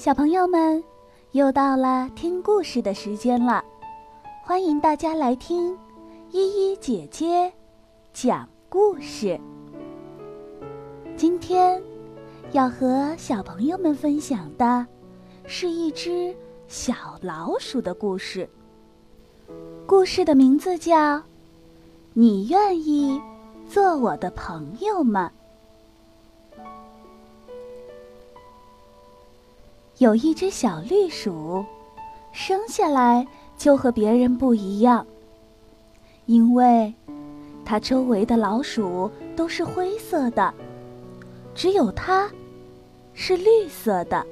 小朋友们，又到了听故事的时间了，欢迎大家来听依依姐姐讲故事。今天要和小朋友们分享的是一只小老鼠的故事。故事的名字叫《你愿意做我的朋友吗》。有一只小绿鼠，生下来就和别人不一样，因为它周围的老鼠都是灰色的，只有它是绿色的。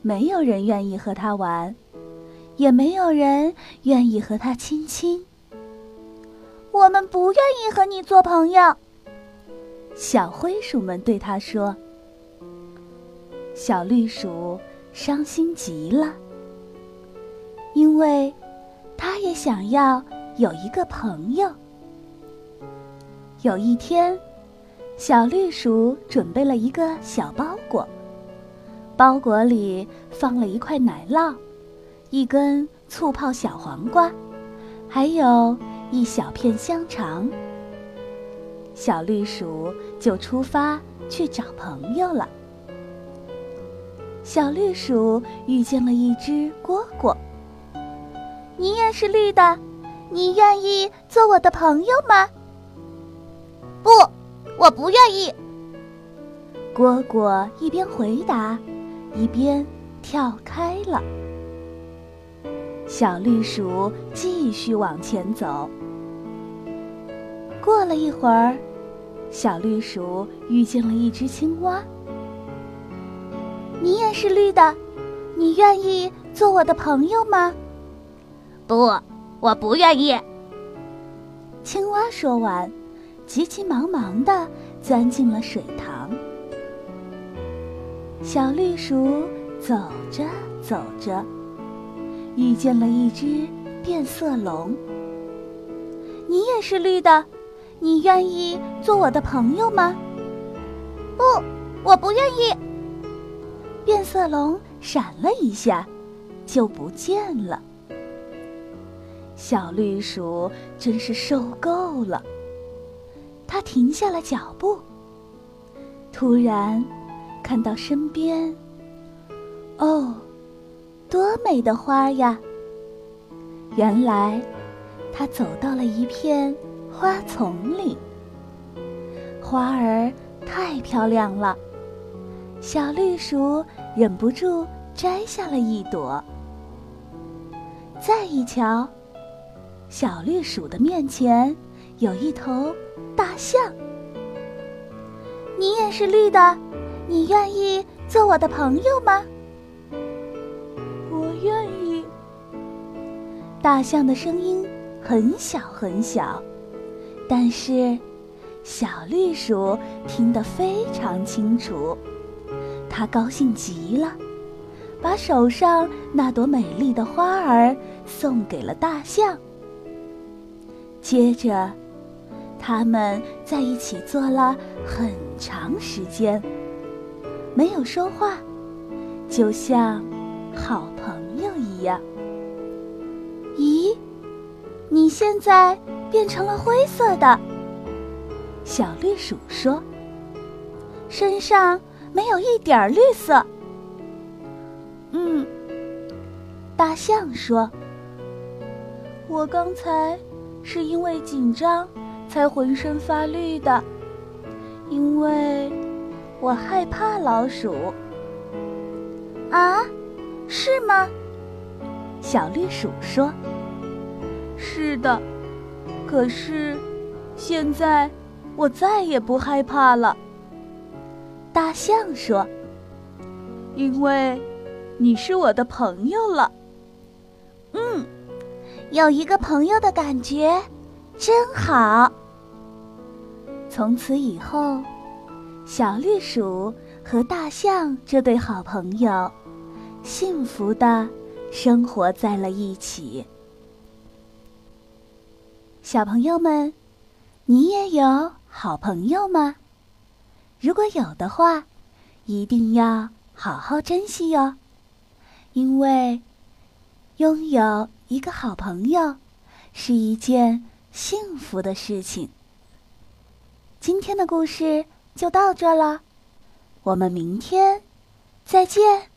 没有人愿意和它玩，也没有人愿意和它亲亲。我们不愿意和你做朋友，小灰鼠们对它说。小绿鼠伤心极了，因为它也想要有一个朋友。有一天，小绿鼠准备了一个小包裹，包裹里放了一块奶酪、一根醋泡小黄瓜，还有一小片香肠。小绿鼠就出发去找朋友了。小绿鼠遇见了一只蝈蝈。你也是绿的，你愿意做我的朋友吗？不，我不愿意。蝈蝈一边回答，一边跳开了。小绿鼠继续往前走。过了一会儿，小绿鼠遇见了一只青蛙。你也是绿的，你愿意做我的朋友吗？不，我不愿意。青蛙说完，急急忙忙的钻进了水塘。小绿鼠走着走着，遇见了一只变色龙。你也是绿的，你愿意做我的朋友吗？不，我不愿意。变色龙闪了一下，就不见了。小绿鼠真是受够了，它停下了脚步。突然，看到身边，哦，多美的花呀！原来，它走到了一片花丛里，花儿太漂亮了。小绿鼠忍不住摘下了一朵。再一瞧，小绿鼠的面前有一头大象。你也是绿的，你愿意做我的朋友吗？我愿意。大象的声音很小很小，但是小绿鼠听得非常清楚。他高兴极了，把手上那朵美丽的花儿送给了大象。接着，他们在一起坐了很长时间，没有说话，就像好朋友一样。咦，你现在变成了灰色的，小绿鼠说，身上。没有一点绿色。嗯，大象说：“我刚才是因为紧张才浑身发绿的，因为我害怕老鼠。”啊，是吗？小绿鼠说：“是的，可是现在我再也不害怕了。”大象说：“因为你是我的朋友了。”嗯，有一个朋友的感觉真好。从此以后，小绿鼠和大象这对好朋友幸福的生活在了一起。小朋友们，你也有好朋友吗？如果有的话，一定要好好珍惜哟，因为拥有一个好朋友是一件幸福的事情。今天的故事就到这了，我们明天再见。